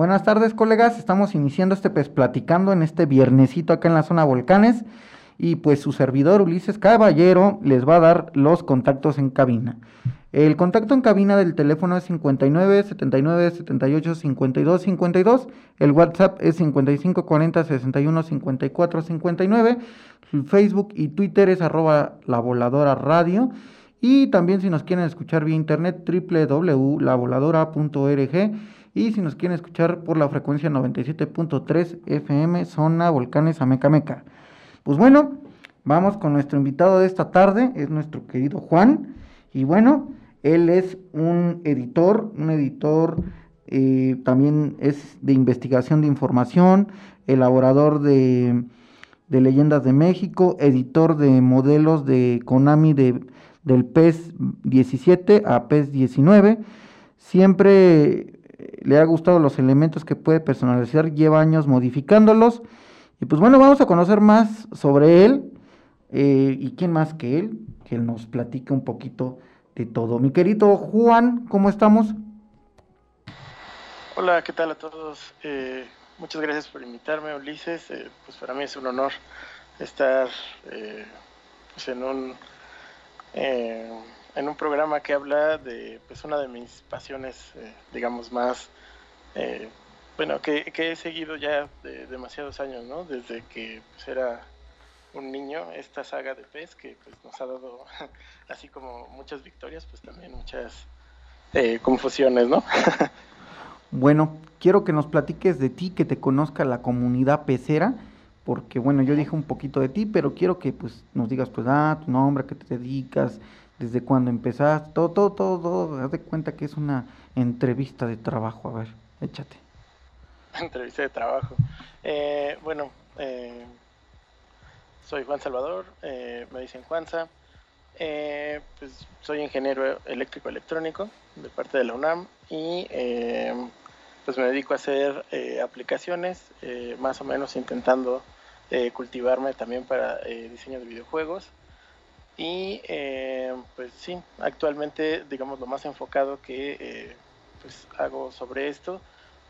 Buenas tardes colegas, estamos iniciando este pues platicando en este viernesito acá en la zona volcanes y pues su servidor Ulises Caballero les va a dar los contactos en cabina. El contacto en cabina del teléfono es 59 79 78 52 52. El WhatsApp es 55 40 61 54 59. El Facebook y Twitter es arroba la voladora radio. Y también si nos quieren escuchar vía internet www.lavoladora.org y si nos quieren escuchar por la frecuencia 97.3 FM, zona Volcanes Amecameca. Pues bueno, vamos con nuestro invitado de esta tarde, es nuestro querido Juan. Y bueno, él es un editor, un editor eh, también es de investigación de información, elaborador de, de, leyendas de México, editor de modelos de Konami de, del PES 17 a PES 19. Siempre le ha gustado los elementos que puede personalizar, lleva años modificándolos. Y pues bueno, vamos a conocer más sobre él. Eh, ¿Y quién más que él? Que él nos platique un poquito de todo. Mi querido Juan, ¿cómo estamos? Hola, ¿qué tal a todos? Eh, muchas gracias por invitarme, Ulises. Eh, pues para mí es un honor estar pues en un en un programa que habla de pues una de mis pasiones, eh, digamos, más, eh, bueno, que, he seguido ya de demasiados años, ¿no? Desde que pues, era un niño, esta saga de pez que pues, nos ha dado, así como muchas victorias, pues también muchas eh, confusiones, ¿no? bueno, quiero que nos platiques de ti, que te conozca la comunidad pecera porque bueno, yo dije un poquito de ti, pero quiero que pues nos digas pues ah, tu nombre, a qué te dedicas, desde cuando empezaste, todo, todo, todo, haz de cuenta que es una entrevista de trabajo, a ver, échate. Entrevista de trabajo. Eh, bueno, eh, soy Juan Salvador, eh, me dicen Juanza, pues soy ingeniero eléctrico electrónico de parte de la UNAM y pues me dedico a hacer aplicaciones, más o menos intentando cultivarme también para diseño de videojuegos y eh, pues sí, actualmente, digamos, lo más enfocado que eh, pues hago sobre esto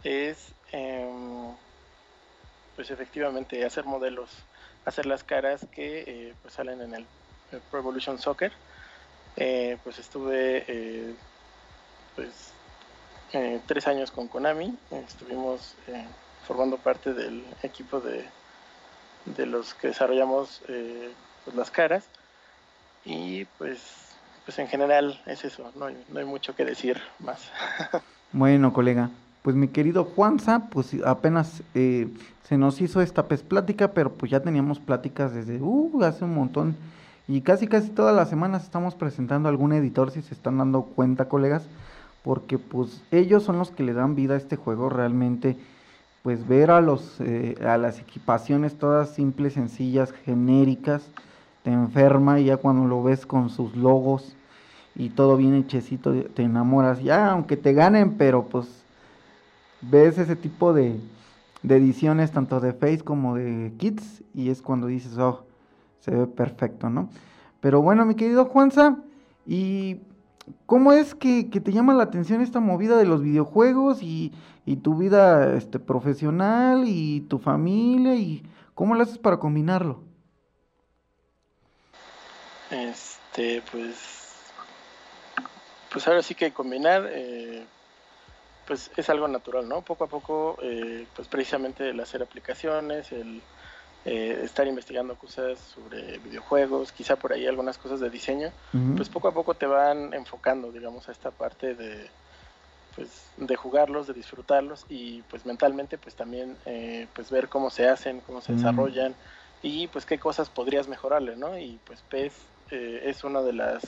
es, em, pues efectivamente, hacer modelos, hacer las caras que eh, pues salen en el, Pro Evolution Soccer. pues estuve, pues, tres años con Konami, estuvimos formando parte del equipo de, de los que desarrollamos pues, las caras y pues, pues en general es eso, no hay, no hay mucho que decir más. bueno, colega, pues mi querido Juanza, pues apenas eh, se nos hizo esta pues, plática, pero pues ya teníamos pláticas desde uh, hace un montón. Y casi casi todas las semanas estamos presentando a algún editor, si se están dando cuenta, colegas, porque pues ellos son los que le dan vida a este juego realmente. Pues ver a los eh, a las equipaciones todas simples, sencillas, genéricas, te enferma y ya cuando lo ves con sus logos y todo bien hechecito, te enamoras. Ya, aunque te ganen, pero pues ves ese tipo de, de ediciones tanto de Face como de Kids y es cuando dices, oh, se ve perfecto, ¿no? Pero bueno, mi querido Juanza, ¿y cómo es que, te llama la atención esta movida de los videojuegos y, y, tu vida este, profesional y tu familia y cómo lo haces para combinarlo? Este, pues, pues ahora sí que combinar, eh, pues es algo natural, ¿no? Poco a poco, pues precisamente el hacer aplicaciones, el eh, estar investigando cosas sobre videojuegos, quizá por ahí algunas cosas de diseño, pues poco a poco te van enfocando, digamos, a esta parte de, pues, de jugarlos, de disfrutarlos y pues mentalmente pues también eh, pues ver cómo se hacen, cómo se desarrollan y pues qué cosas podrías mejorarle, ¿no? Y pues PES eh, es uno de las,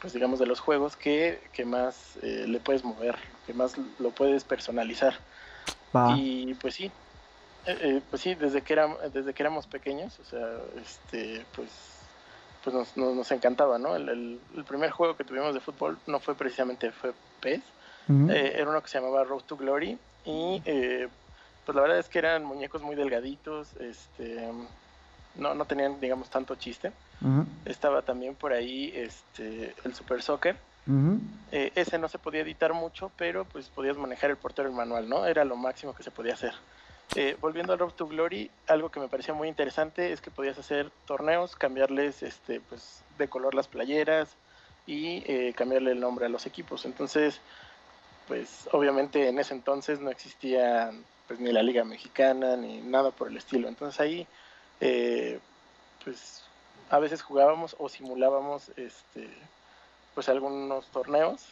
pues digamos, de los juegos que, que más le puedes mover, que más lo puedes personalizar. Y pues sí, eh, eh, pues sí, desde que, éramos, desde que éramos pequeños, o sea, este, pues, pues nos, nos, encantaba, ¿no? El, el, primer juego que tuvimos de fútbol no fue precisamente fue PES, eh, era uno que se llamaba Road to Glory y pues la verdad es que eran muñecos muy delgaditos, este, no, no tenían, digamos, tanto chiste. Estaba también por ahí este, el Super Soccer. ese no se podía editar mucho, pero pues podías manejar el portero el manual, ¿no? Era lo máximo que se podía hacer. Eh, volviendo al Road to Glory, algo que me parecía muy interesante es que podías hacer torneos, cambiarles este, pues, de color las playeras y eh, cambiarle el nombre a los equipos. Entonces, pues obviamente en ese entonces no existía pues, ni la Liga Mexicana ni nada por el estilo. Entonces ahí, eh, pues a veces jugábamos o simulábamos este, pues algunos torneos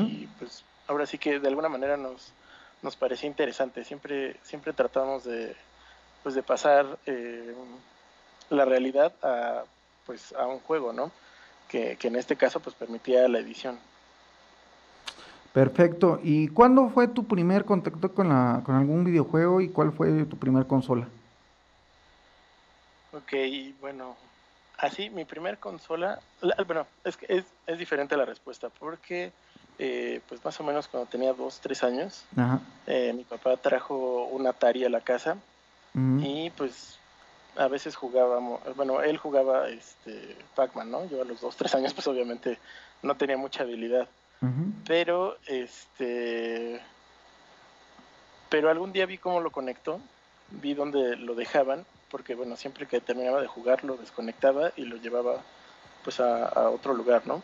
y pues ahora sí que de alguna manera nos nos parecía interesante. Siempre, siempre tratamos de, pues de pasar eh, la realidad a, pues, a un juego, ¿no? Que, en este caso pues permitía la edición. Perfecto. ¿Y cuándo fue tu primer contacto con, la, con algún videojuego y cuál fue tu primer consola? Ok, bueno, así mi primer consola, bueno, es que es, es diferente la respuesta porque eh, pues más o menos cuando tenía dos, tres años, eh, mi papá trajo un Atari a la casa y pues a veces jugábamos, bueno, él jugaba este Pac-Man, ¿no? Yo a los dos, tres años pues obviamente no tenía mucha habilidad, pero este, pero algún día vi cómo lo conectó, vi dónde lo dejaban, porque bueno, siempre que terminaba de jugar lo desconectaba y lo llevaba pues a otro lugar, ¿no?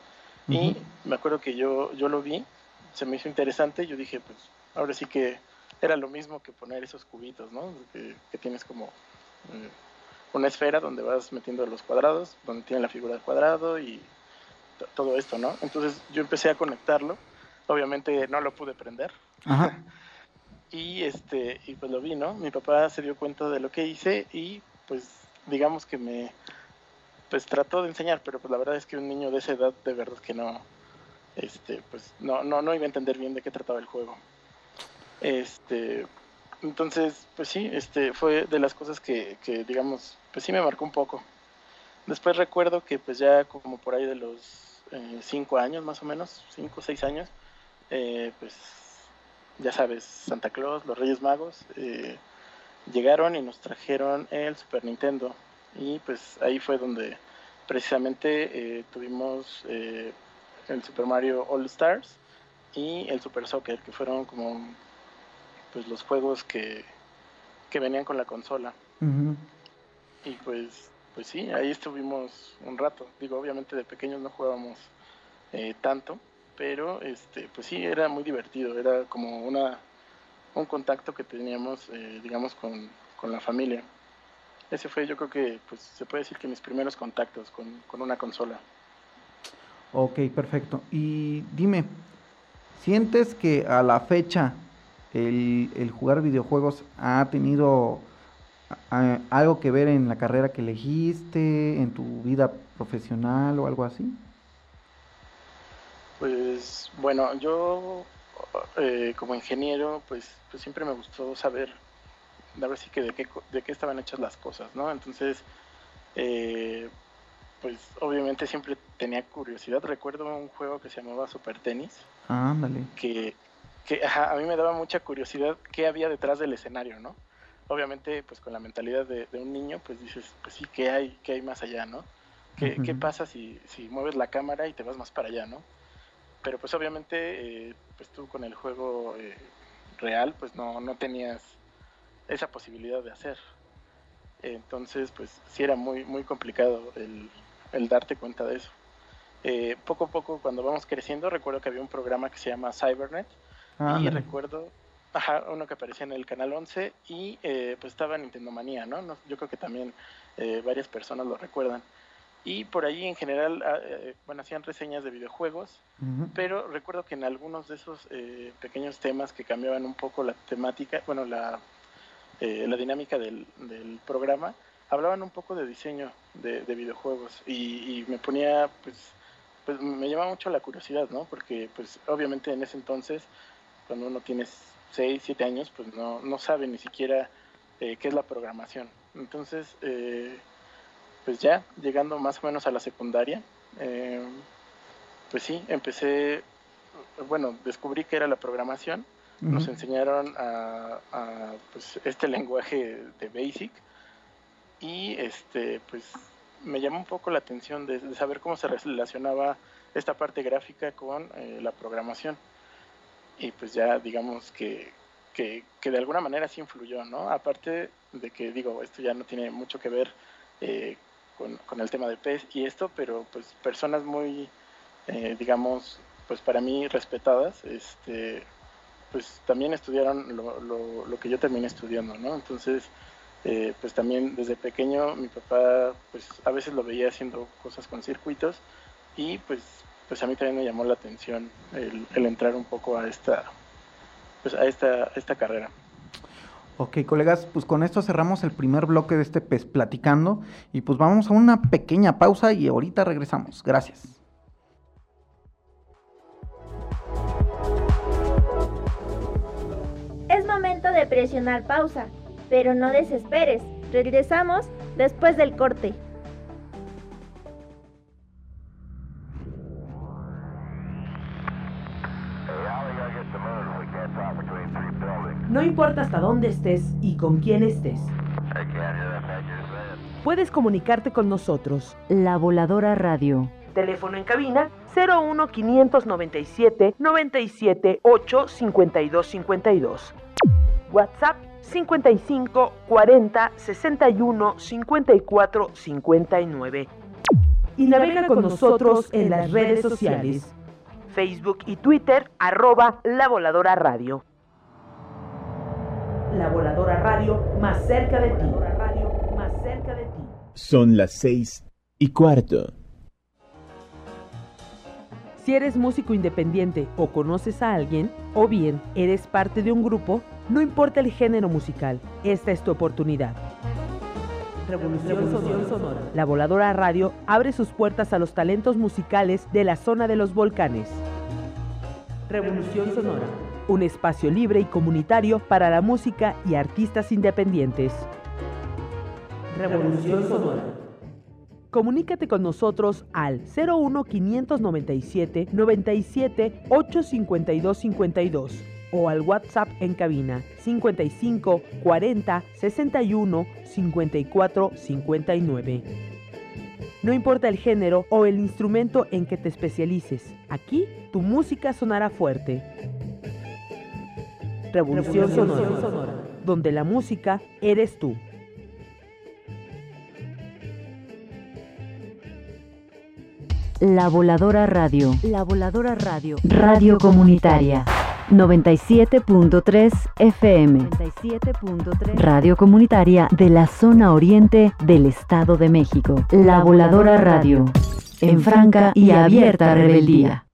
Y me acuerdo que yo, yo lo vi, se me hizo interesante, yo dije, pues ahora sí que era lo mismo que poner esos cubitos, ¿no? Que, tienes como eh, una esfera donde vas metiendo los cuadrados, donde tiene la figura del cuadrado y todo esto, ¿no? Entonces yo empecé a conectarlo, obviamente no lo pude prender. y este, y pues lo vi, ¿no? Mi papá se dio cuenta de lo que hice y pues digamos que me, pues trató de enseñar, pero pues la verdad es que un niño de esa edad de verdad que no, este, pues no, no, no iba a entender bien de qué trataba el juego. Este, entonces, pues sí, este, fue de las cosas que, que digamos, pues sí me marcó un poco. Después recuerdo que pues ya como por ahí de los eh, cinco años más o menos, cinco o seis años, eh, pues ya sabes, Santa Claus, los Reyes Magos, eh, llegaron y nos trajeron el Super Nintendo y pues ahí fue donde precisamente eh, tuvimos eh, el Super Mario All Stars y el Super Soccer, que fueron como pues los juegos que, que venían con la consola. Y pues, pues sí, ahí estuvimos un rato. Digo, obviamente de pequeños no jugábamos eh, tanto, pero este, pues sí, era muy divertido, era como una un contacto que teníamos, digamos, con, con la familia ese fue yo creo que pues se puede decir que mis primeros contactos con, una consola. Ok, perfecto. Y dime, ¿sientes que a la fecha el, jugar videojuegos ha tenido algo que ver en la carrera que elegiste, en tu vida profesional o algo así? Pues bueno, yo eh, como ingeniero pues, pues siempre me gustó saber a ver si que de qué, de qué estaban hechas las cosas, ¿no? Entonces, eh, pues obviamente siempre tenía curiosidad. Recuerdo un juego que se llamaba Super Tenis. Ándale. que, que a mí me daba mucha curiosidad qué había detrás del escenario, ¿no? Obviamente, pues con la mentalidad de, un niño, pues dices, pues sí, ¿qué hay, qué hay más allá, no? ¿Qué, ¿qué pasa si, si mueves la cámara y te vas más para allá, no? Pero pues obviamente, eh, pues tú con el juego eh, real, pues no, no tenías esa posibilidad de hacer. Entonces, pues sí era muy, muy complicado el, darte cuenta de eso. Eh, poco a poco, cuando vamos creciendo, recuerdo que había un programa que se llama Cybernet, Ah, y recuerdo, ajá, uno que aparecía en el canal 11 y eh, pues estaba Nintendo Manía, ¿no? Yo creo que también eh, varias personas lo recuerdan. Y por ahí en general, ah, eh, bueno, hacían reseñas de videojuegos, pero recuerdo que en algunos de esos pequeños temas que cambiaban un poco la temática, bueno, la, la dinámica del, del, programa, hablaban un poco de diseño de, videojuegos y, y, me ponía, pues, pues me llamaba mucho la curiosidad, ¿no? Porque pues obviamente en ese entonces cuando uno tiene 6, 7 años, pues no, no sabe ni siquiera eh, qué es la programación. Entonces, eh, pues ya llegando más o menos a la secundaria, eh, pues sí, empecé, bueno, descubrí que era la programación, nos enseñaron a, pues, este lenguaje de Basic. Y este, pues me llamó un poco la atención de, de saber cómo se relacionaba esta parte gráfica con la programación. Y pues ya digamos que, que, de alguna manera sí influyó, ¿no? Aparte de que digo, esto ya no tiene mucho que ver eh, con, el tema de PES y esto, pero pues personas muy, eh, digamos, pues para mí respetadas, este, pues también estudiaron lo, lo, que yo terminé estudiando, ¿no? Entonces, eh, pues también desde pequeño mi papá, pues a veces lo veía haciendo cosas con circuitos y pues pues a mí también me llamó la atención el, entrar un poco a esta, pues a esta, esta carrera. Ok, colegas, pues con esto cerramos el primer bloque de este PES Platicando y pues vamos a una pequeña pausa y ahorita regresamos. Gracias. Es momento de presionar pausa, pero no desesperes. Regresamos después del corte. No importa hasta dónde estés y con quién estés. Puedes comunicarte con nosotros. La Voladora Radio. Teléfono en cabina 01 597 97 8 52 52. WhatsApp 55 40 61 54 59. Y navega con nosotros en las redes sociales. Facebook y Twitter, arroba La Voladora Radio. La Voladora Radio, más cerca de ti. Radio, más cerca de ti. Son las seis y cuarto. Si eres músico independiente o conoces a alguien, o bien eres parte de un grupo, no importa el género musical, esta es tu oportunidad. Revolución, Sonora. La Voladora Radio abre sus puertas a los talentos musicales de la zona de los volcanes. Revolución Sonora un espacio libre y comunitario para la música y artistas independientes. Revolución Sonora. Comunícate con nosotros al 01 597 97 852 52 o al WhatsApp en cabina 55 40 61 54 59. No importa el género o el instrumento en que te especialices, aquí tu música sonará fuerte. Revolución, Sonora, donde la música eres tú. La Voladora Radio. La Voladora Radio. Radio Comunitaria. 97.3 FM. 97.3 Radio Comunitaria de la zona oriente del Estado de México. La Voladora Radio. En franca y abierta rebeldía.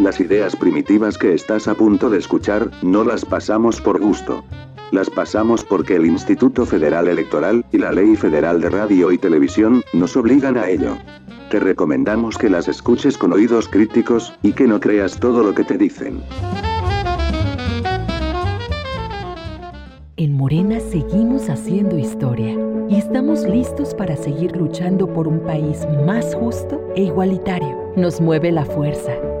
Las ideas primitivas que estás a punto de escuchar, no las pasamos por gusto. Las pasamos porque el Instituto Federal Electoral y la Ley Federal de Radio y Televisión nos obligan a ello. Te recomendamos que las escuches con oídos críticos, y que no creas todo lo que te dicen. En Morena seguimos haciendo historia y estamos listos para seguir luchando por un país más justo e igualitario. Nos mueve la fuerza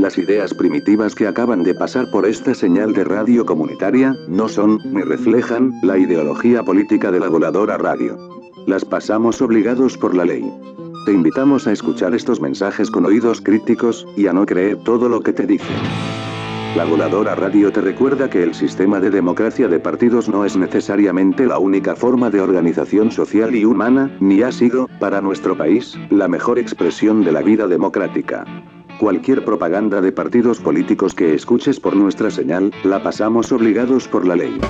Las ideas primitivas que acaban de pasar por esta señal de radio comunitaria no son, ni reflejan, la ideología política de la voladora radio. Las pasamos obligados por la ley. Te invitamos a escuchar estos mensajes con oídos críticos, y a no creer todo lo que te dicen. La voladora radio te recuerda que el sistema de democracia de partidos no es necesariamente la única forma de organización social y humana, ni ha sido, para nuestro país, la mejor expresión de la vida democrática. Cualquier propaganda de partidos políticos que escuches por nuestra señal, la pasamos obligados por la ley.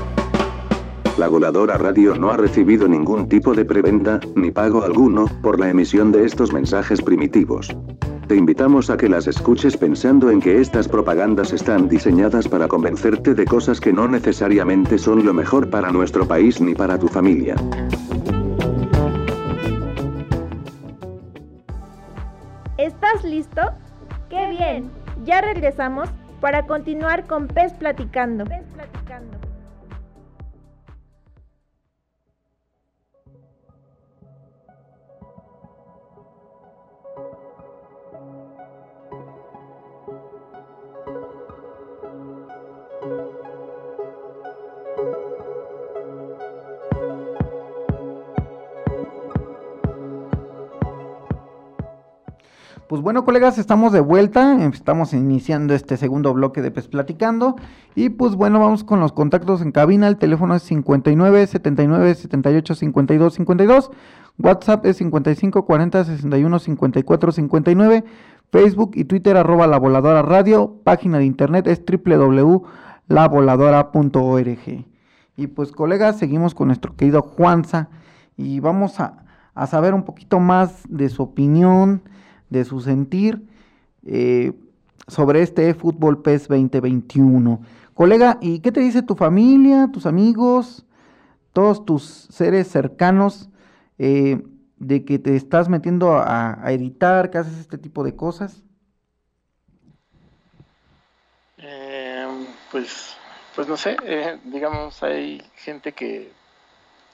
La voladora radio no ha recibido ningún tipo de preventa, ni pago alguno, por la emisión de estos mensajes primitivos. Te invitamos a que las escuches pensando en que estas propagandas están diseñadas para convencerte de cosas que no necesariamente son lo mejor para nuestro país ni para tu familia. ¿Estás listo? ¡Qué bien! Ya regresamos para continuar con Pez Platicando. Platicando. Pues bueno, colegas, estamos de vuelta. Estamos iniciando este segundo bloque de Pez Platicando. Y pues bueno, vamos con los contactos en cabina. El teléfono es 59 79 78 52 52. WhatsApp es 55 40 61 54 59. Facebook y Twitter arroba la voladora radio. Página de internet es www.lavoladora.org. Y pues colegas, seguimos con nuestro querido Juanza. Y vamos a, a saber un poquito más de su opinión de su sentir eh, sobre este Fútbol PES 2021. Colega, ¿y qué te dice tu familia, tus amigos, todos tus seres cercanos eh, de que te estás metiendo a, editar, que haces este tipo de cosas? Em, pues, pues no sé, eh, digamos, hay gente que,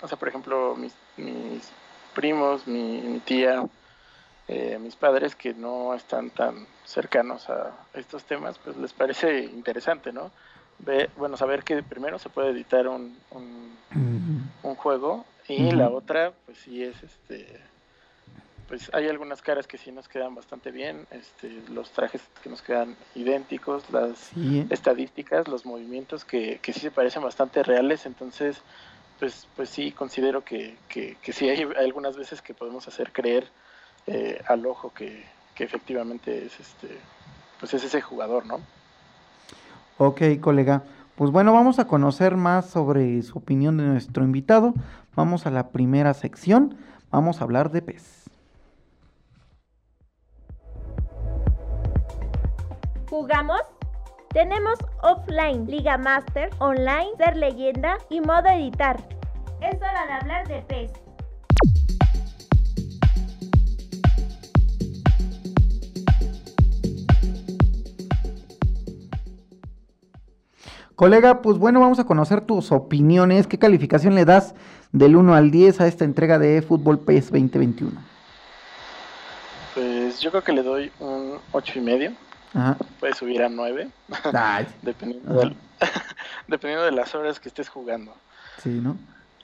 o sea, por ejemplo, mis, mis primos, mi, mi tía, eh, mis padres que no están tan cercanos a estos temas, pues les parece interesante, ¿no? Ve, bueno, saber que primero se puede editar un, un, juego y la otra, pues sí es, este, pues hay algunas caras que sí nos quedan bastante bien, este, los trajes que nos quedan idénticos, las estadísticas, los movimientos que, que sí se parecen bastante reales, entonces, pues, pues sí considero que, que, que sí hay algunas veces que podemos hacer creer eh, al ojo que, efectivamente es este pues es ese jugador, ¿no? Ok, colega. Pues bueno, vamos a conocer más sobre su opinión de nuestro invitado. Vamos a la primera sección. Vamos a hablar de PES. ¿Jugamos? Tenemos offline, Liga Master, online, ser leyenda y modo editar. Es hora de hablar de PES. Colega, pues bueno, vamos a conocer tus opiniones. ¿Qué calificación le das del 1 al 10 a esta entrega de Fútbol PES 2021? Pues yo creo que le doy un 8 y medio. Puede subir a 9. dependiendo, dependiendo de las horas que estés jugando. Sí, ¿no?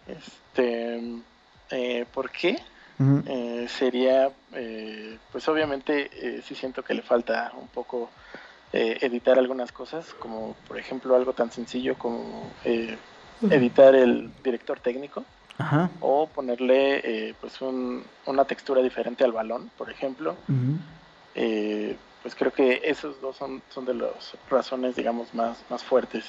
Este, eh, ¿Por qué? Eh, sería, eh, pues obviamente sí siento que le falta un poco eh, editar algunas cosas, como por ejemplo algo tan sencillo como eh, editar el director técnico o ponerle eh, pues una textura diferente al balón, por ejemplo. pues creo que esos dos son, son de las razones, digamos, más, más fuertes.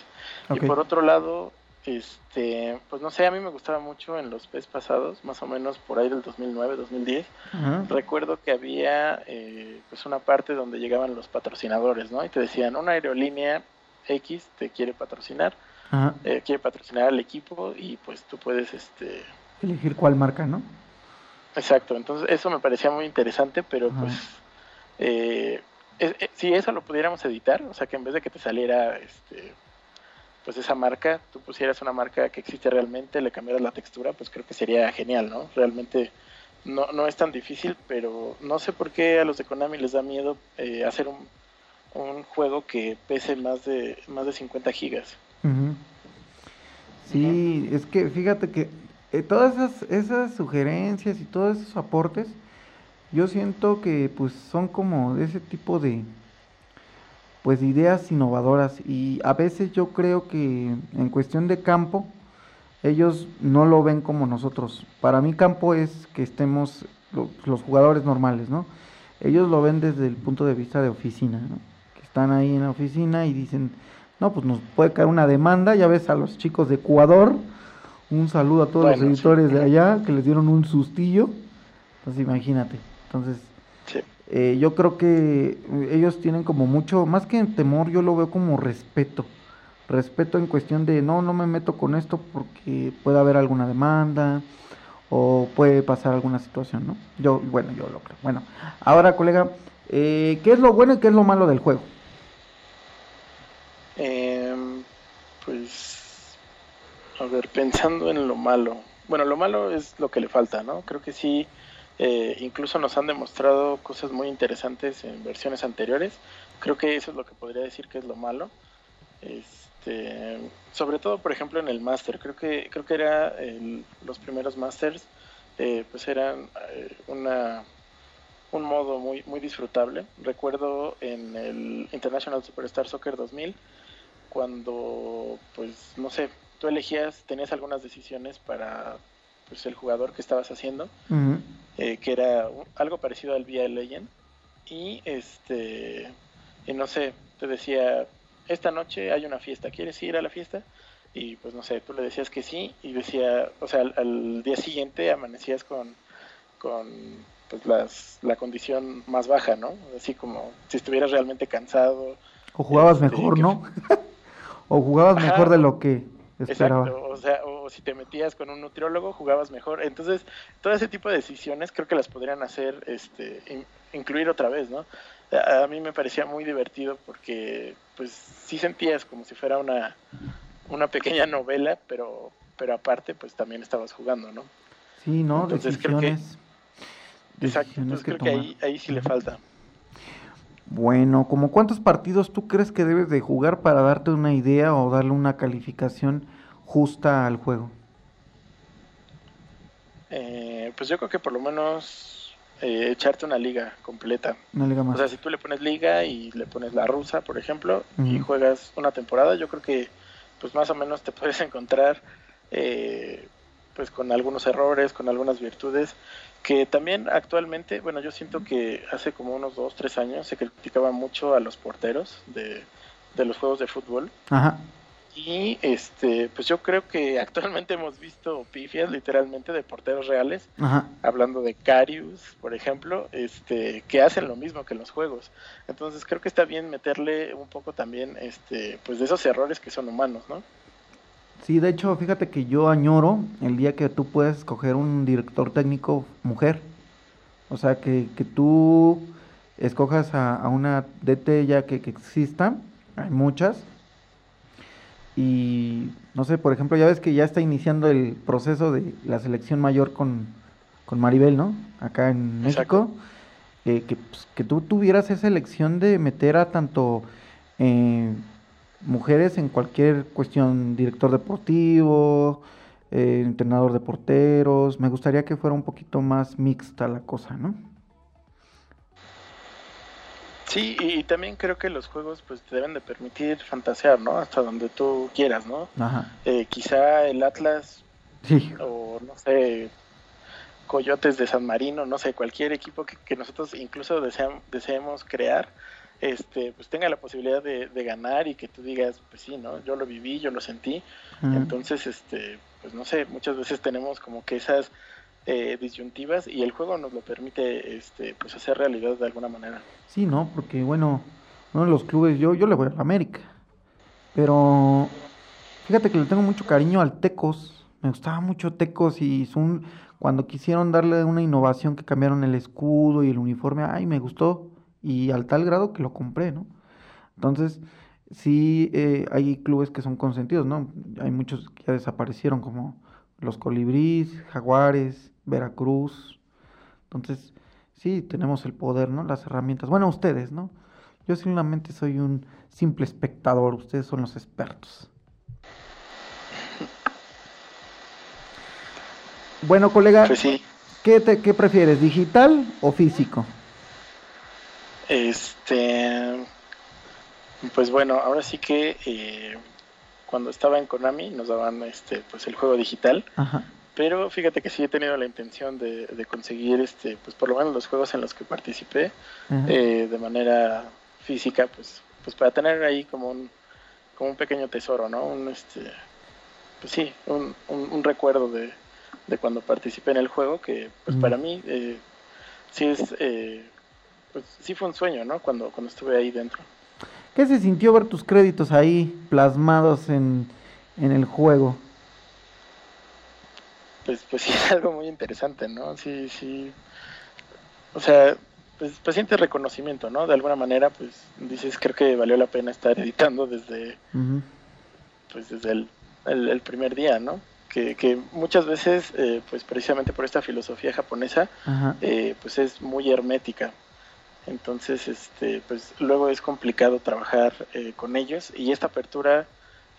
Y por otro lado, este, pues no sé, a mí me gustaba mucho en los PES pasados, más o menos por ahí del 2009, 2010. Recuerdo que había eh, pues una parte donde llegaban los patrocinadores, ¿no? Y te decían, una aerolínea X te quiere patrocinar eh, quiere patrocinar al equipo y pues tú puedes este elegir cuál marca, ¿no? Exacto, entonces eso me parecía muy interesante, pero pues eh, eh, si eso lo pudiéramos editar, o sea que en vez de que te saliera este pues esa marca, tú pusieras una marca que existe realmente, le cambiaras la textura, pues creo que sería genial, ¿no? Realmente no, no es tan difícil, pero no sé por qué a los de Konami les da miedo eh, hacer un, un, juego que pese más de más de 50 gigas. Sí, es que fíjate que eh, todas esas, esas sugerencias y todos esos aportes, yo siento que pues son como de ese tipo de pues ideas innovadoras y a veces yo creo que en cuestión de campo ellos no lo ven como nosotros. Para mí campo es que estemos los jugadores normales, ¿no? Ellos lo ven desde el punto de vista de oficina, ¿no? Que están ahí en la oficina y dicen, no, pues nos puede caer una demanda, ya ves a los chicos de Ecuador, un saludo a todos los editores de allá que les dieron un sustillo. Entonces imagínate. Entonces, eh, yo creo que ellos tienen como mucho, más que temor, yo lo veo como respeto. Respeto en cuestión de no, no me meto con esto porque puede haber alguna demanda o puede pasar alguna situación, ¿no? Yo, bueno, yo lo creo. Bueno, ahora colega, eh, ¿qué es lo bueno y qué es lo malo del juego? Eh, pues a ver, pensando en lo malo. Bueno, lo malo es lo que le falta, ¿no? Creo que sí, eh, incluso nos han demostrado cosas muy interesantes en versiones anteriores. Creo que eso es lo que podría decir que es lo malo. Este, sobre todo, por ejemplo, en el Master. Creo que creo que era los primeros Masters, eh, pues eran eh, una un modo muy muy disfrutable. Recuerdo en el International Superstar Soccer 2000 cuando, pues, no sé, tú elegías, tenías algunas decisiones para pues, el jugador que estabas haciendo, eh, que era algo parecido al Via Legend, y este, y no sé, te decía, esta noche hay una fiesta, ¿quieres ir a la fiesta? Y pues no sé, tú le decías que sí, y decía, o sea, al, día siguiente amanecías con, con pues las, la condición más baja, ¿no? Así como si estuvieras realmente cansado. O jugabas este, mejor, ¿no? o jugabas mejor de lo que Exacto, o sea, o si te metías con un nutriólogo, jugabas mejor. Entonces, todo ese tipo de decisiones creo que las podrían hacer, este, incluir otra vez, ¿no? A, mí me parecía muy divertido porque, pues, sí sentías como si fuera una, una pequeña novela, pero, pero aparte, pues, también estabas jugando, ¿no? Sí, ¿no? Entonces, creo que... Exacto, entonces creo que ahí, ahí sí le falta. Bueno, ¿como cuántos partidos tú crees que debes de jugar para darte una idea o darle una calificación justa al juego? Eh, pues yo creo que por lo menos eh, echarte una liga completa. Una liga más. O sea, si tú le pones liga y le pones la rusa, por ejemplo, y juegas una temporada, yo creo que pues más o menos te puedes encontrar eh, pues con algunos errores, con algunas virtudes que también actualmente, bueno, yo siento que hace como unos dos, tres años se criticaba mucho a los porteros de, los juegos de fútbol. Ajá. Y este, pues yo creo que actualmente hemos visto pifias literalmente de porteros reales, Ajá. hablando de Carius, por ejemplo, este, que hacen lo mismo que en los juegos. Entonces creo que está bien meterle un poco también, este, pues de esos errores que son humanos, ¿no? Sí, de hecho, fíjate que yo añoro el día que tú puedes escoger un director técnico mujer. O sea, que, que tú escojas a, una DT ya que, exista, hay muchas. Y no sé, por ejemplo, ya ves que ya está iniciando el proceso de la selección mayor con, Maribel, ¿no? Acá en México. Eh, que, pues, que tú tuvieras esa elección de meter a tanto... Eh, mujeres en cualquier cuestión, director deportivo, eh, entrenador de porteros. Me gustaría que fuera un poquito más mixta la cosa, ¿no? Sí, y también creo que los juegos pues te deben de permitir fantasear, ¿no? Hasta donde tú quieras, ¿no? Ajá. Eh, quizá el Atlas sí. o no sé, Coyotes de San Marino, no sé, cualquier equipo que, que nosotros incluso deseemos crear, este, pues tenga la posibilidad de, ganar y que tú digas, pues sí, ¿no? Yo lo viví, yo lo sentí. Entonces, este, pues no sé, muchas veces tenemos como que esas eh, disyuntivas y el juego nos lo permite, este, pues hacer realidad de alguna manera. Sí, ¿no? Porque, bueno, uno de los clubes, yo, yo le voy a América, pero Fíjate que le tengo mucho cariño al Tecos. Me gustaba mucho Tecos y son cuando quisieron darle una innovación que cambiaron el escudo y el uniforme, ay, me gustó y al tal grado que lo compré, ¿no? Entonces, sí eh, hay clubes que son consentidos, ¿no? Hay muchos que ya desaparecieron, como los Colibríes, Jaguares, Veracruz. Entonces, sí, tenemos el poder, ¿no? Las herramientas. Bueno, ustedes, ¿no? Yo simplemente soy un simple espectador, ustedes son los expertos. Bueno, colega, Pues sí, ¿qué, te- qué prefieres, digital o físico? Este. Pues bueno, ahora sí que eh, cuando estaba en Konami nos daban este pues el juego digital, Ajá. pero fíjate que sí he tenido la intención de, de conseguir este pues por lo menos los juegos en los que participé eh, de manera física, pues pues para tener ahí como un como un pequeño tesoro, ¿no? Un este pues sí, un, un, un recuerdo de, de cuando participé en el juego que pues Mm. para mí eh, sí es eh, pues sí fue un sueño, ¿no? Cuando cuando estuve ahí dentro. ¿Qué se sintió ver tus créditos ahí plasmados en, en el juego? Pues pues sí es algo muy interesante, ¿no? Sí, sí. O sea, pues, pues sientes reconocimiento, ¿no? De alguna manera, pues dices, creo que valió la pena estar editando desde pues desde el, el- el primer día, ¿no? Que, que muchas veces, eh, pues precisamente por esta filosofía japonesa, eh, pues es muy hermética. Entonces, este, pues luego es complicado trabajar eh, con ellos y esta apertura,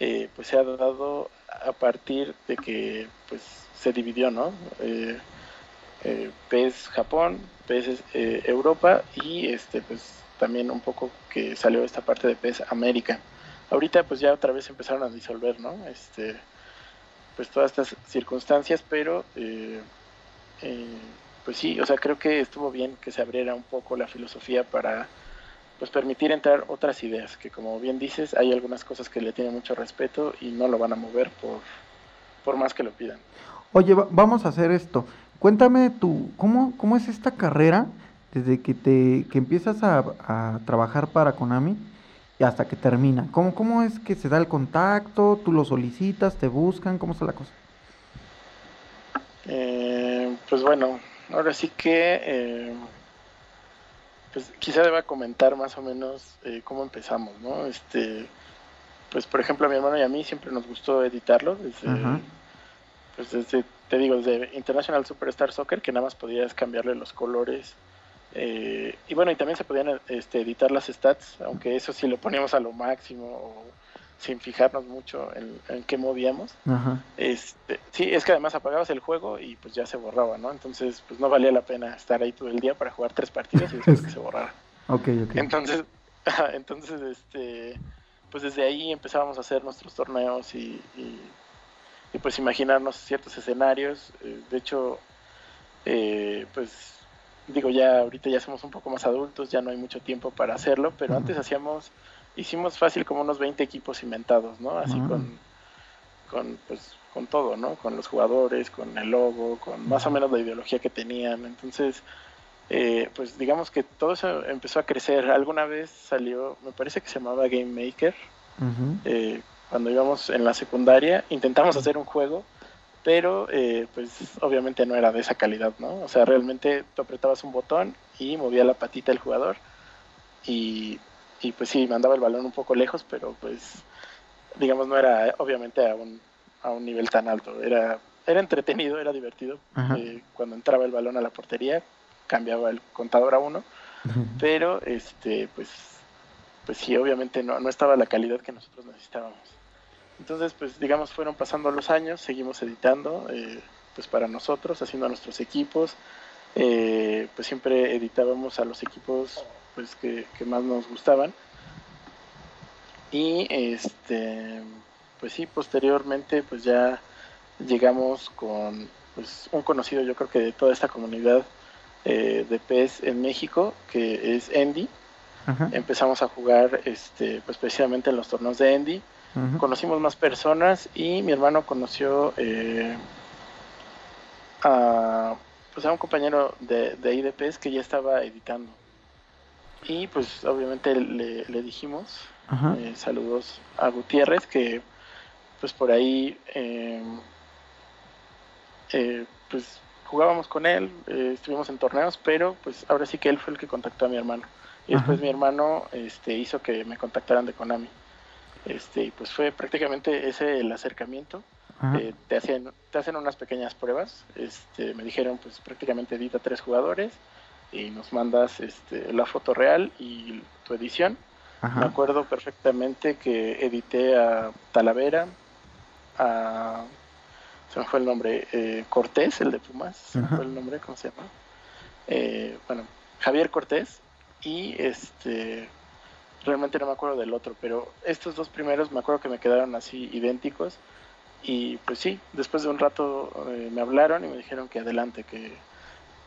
eh, pues se ha dado a partir de que, pues se dividió, ¿no? Eh, eh, PES Japón, PES Europa y este, pues también un poco que salió esta parte de PES América. Ahorita, pues ya otra vez empezaron a disolver, ¿no? Este, pues todas estas circunstancias, pero pues sí, o sea, creo que estuvo bien que se abriera un poco la filosofía para pues permitir entrar otras ideas, que como bien dices, hay algunas cosas que le tienen mucho respeto y no lo van a mover por, por más que lo pidan. Oye, va- vamos a hacer esto. Cuéntame tú, ¿cómo, cómo es esta carrera desde que te que empiezas a, a trabajar para Konami y hasta que termina? ¿Cómo, ¿Cómo es que se da el contacto? ¿Tú lo solicitas? ¿Te buscan? ¿Cómo está la cosa? Eh, pues bueno, ahora sí que eh, pues quizá deba comentar más o menos eh, cómo empezamos, ¿no? Este, pues por ejemplo a mi hermano y a mí siempre nos gustó editarlo desde, pues desde, te digo, desde International Superstar Soccer, que nada más podías cambiarle los colores. eh, y bueno, y también se podían este, editar las stats, aunque eso sí lo poníamos a lo máximo o sin fijarnos mucho en, en qué movíamos. Ajá. Este, sí, es que además apagabas el juego y pues ya se borraba, ¿no? Entonces, pues no valía la pena estar ahí todo el día para jugar tres partidos y después que se borrara. Ok, ok. Entonces, entonces, este, pues desde ahí empezábamos a hacer nuestros torneos y, y, y, pues imaginarnos ciertos escenarios. Eh, de hecho, eh, pues digo, ya ahorita ya somos un poco más adultos, ya no hay mucho tiempo para hacerlo, pero antes hacíamos, hicimos fácil como unos 20 equipos inventados, ¿no? Así Ah. con, con, pues, con todo, ¿no? Con los jugadores, con el logo, con más o menos la ideología que tenían. Entonces, eh, pues digamos que todo eso empezó a crecer. Alguna vez salió, me parece que se llamaba Game Maker, Ujú. eh, cuando íbamos en la secundaria, intentamos hacer un juego, pero eh, pues obviamente no era de esa calidad, ¿no? O sea, realmente tú apretabas un botón y movía la patita el jugador y, y pues sí, mandaba el balón un poco lejos, pero pues digamos no era obviamente a un, a un nivel tan alto, era, era entretenido, era divertido. Eh, cuando entraba el balón a la portería, cambiaba el contador a uno, pero este pues pues sí obviamente no, no estaba la calidad que nosotros necesitábamos. Entonces pues digamos fueron pasando los años seguimos editando eh, pues para nosotros haciendo nuestros equipos. Eh, pues siempre editábamos a los equipos pues que, que más nos gustaban y este pues sí posteriormente pues ya llegamos con pues un conocido yo creo que de toda esta comunidad eh, de PES en México, que es Andy. Ajá. Empezamos a jugar este, pues precisamente en los torneos de Andy. Conocimos más personas y mi hermano conoció eh, a, pues a un compañero de, de ahí de PES que ya estaba editando. Y pues obviamente le, le dijimos, eh, saludos a Gutiérrez, que pues por ahí em, eh, pues jugábamos con él, eh, estuvimos en torneos, pero pues ahora sí que él fue el que contactó a mi hermano. Y después mi hermano este, hizo que me contactaran de Konami. Este, y pues fue prácticamente ese el acercamiento. Eh, te, hacen, te hacen unas pequeñas pruebas. Este, me dijeron, pues prácticamente edita tres jugadores y nos mandas este, la foto real y tu edición. Me acuerdo perfectamente que edité a Talavera, a. Se me fue el nombre, eh, Cortés, el de Pumas, se me fue el nombre, ¿cómo se llama? Eh, bueno, Javier Cortés y este realmente no me acuerdo del otro, pero estos dos primeros me acuerdo que me quedaron así idénticos y pues sí, después de un rato eh, me hablaron y me dijeron que adelante, que,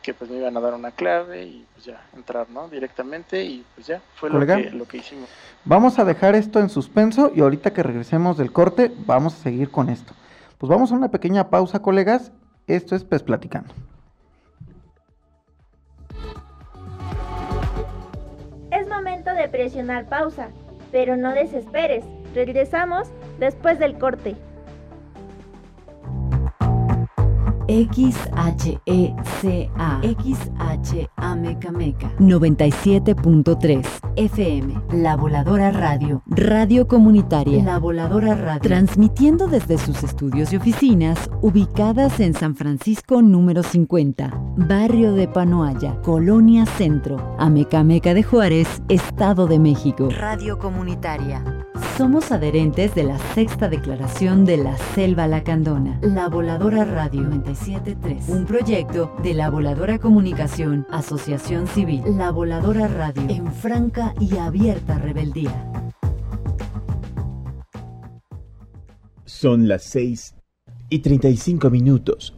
que, pues me iban a dar una clave y pues ya entrar, ¿no? Directamente y pues ya fue lo que, lo que hicimos. Vamos a dejar esto en suspenso y ahorita que regresemos del corte vamos a seguir con esto. Pues vamos a una pequeña pausa, colegas. Esto es Pes Platicando. de presionar pausa, pero no desesperes. Regresamos después del corte. XHECA XHA Meca 97.3 FM La Voladora Radio. Radio Comunitaria. La Voladora Radio. Transmitiendo desde sus estudios y oficinas ubicadas en San Francisco número 50 Barrio de Panoaya Colonia Centro Amecameca de Juárez Estado de México. Radio Comunitaria somos adherentes de la sexta declaración de la Selva Lacandona, La Voladora Radio 973, un proyecto de La Voladora Comunicación, Asociación Civil, La Voladora Radio, en franca y abierta rebeldía. Son las 6 y 35 minutos.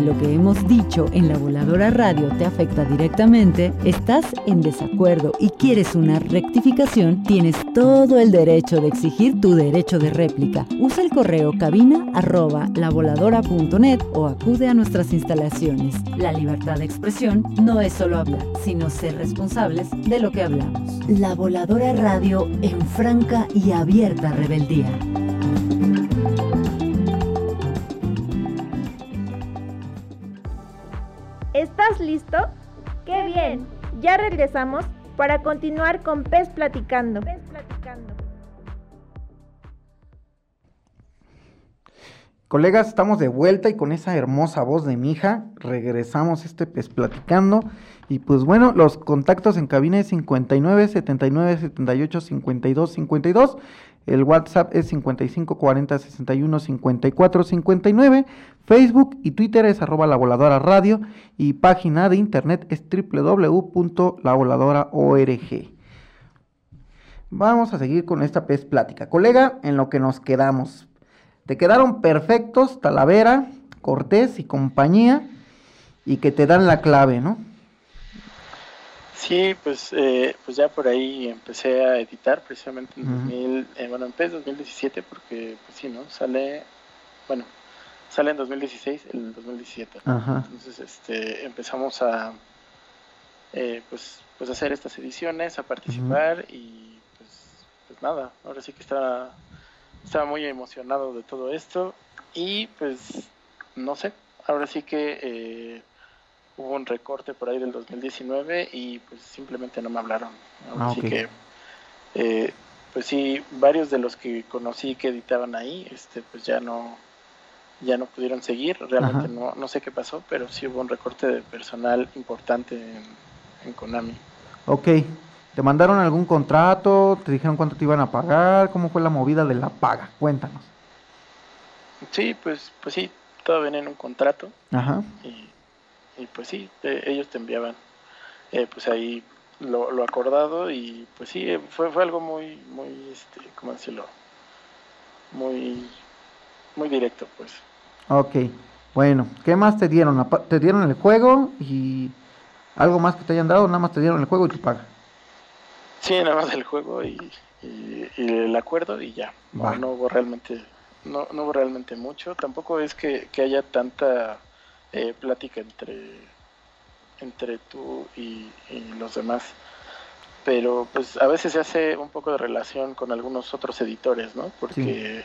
lo que hemos dicho en la voladora radio te afecta directamente, estás en desacuerdo y quieres una rectificación, tienes todo el derecho de exigir tu derecho de réplica. Usa el correo cabina arroba lavoladora.net o acude a nuestras instalaciones. La libertad de expresión no es solo hablar, sino ser responsables de lo que hablamos. La voladora radio en franca y abierta rebeldía. ¿Estás listo? ¡Qué bien! Ya regresamos para continuar con Pez Platicando. Pez Platicando. Colegas, estamos de vuelta y con esa hermosa voz de mi hija regresamos este Pez Platicando. Y pues bueno, los contactos en cabina es 59 79 78 52 52 el WhatsApp es 55 40 61 54 59. Facebook y Twitter es arroba la voladora radio. Y página de internet es www.lavoladora.org. Vamos a seguir con esta pez plática. Colega, en lo que nos quedamos. Te quedaron perfectos Talavera, Cortés y compañía. Y que te dan la clave, ¿no? Sí, pues, eh, pues ya por ahí empecé a editar precisamente en 2000, eh, bueno, empecé en 2017 porque, pues sí, ¿no? Sale, bueno, sale en 2016, el 2017. Entonces, este, empezamos a, eh, pues, pues hacer estas ediciones, a participar y, pues, pues nada, ahora sí que estaba, estaba muy emocionado de todo esto y, pues, no sé, ahora sí que... Hubo un recorte por ahí del 2019 y pues simplemente no me hablaron. Ah, Así que, eh, pues sí, varios de los que conocí que editaban ahí, este, pues ya no, ya no pudieron seguir. Realmente no, no sé qué pasó, pero sí hubo un recorte de personal importante en, en Konami. Ok. ¿Te mandaron algún contrato? ¿Te dijeron cuánto te iban a pagar? ¿Cómo fue la movida de la paga? Cuéntanos. Sí, pues, pues sí, todo venía en un contrato. Ajá. Y y pues sí, ellos te enviaban eh, pues ahí lo, lo, acordado y pues sí, fue, fue algo muy, muy, este, ¿cómo decirlo? muy, muy directo, pues. Ok, bueno, ¿qué más te dieron? Te dieron el juego y algo más que te hayan dado, nada más te dieron el juego y tu paga. Sí, nada más el juego y, y- y el acuerdo y ya. No hubo realmente, no, no hubo realmente mucho. Tampoco es que, que haya tanta eh, plática entre, entre tú y, y los demás. Pero pues a veces se hace un poco de relación con algunos otros editores, ¿no? Porque,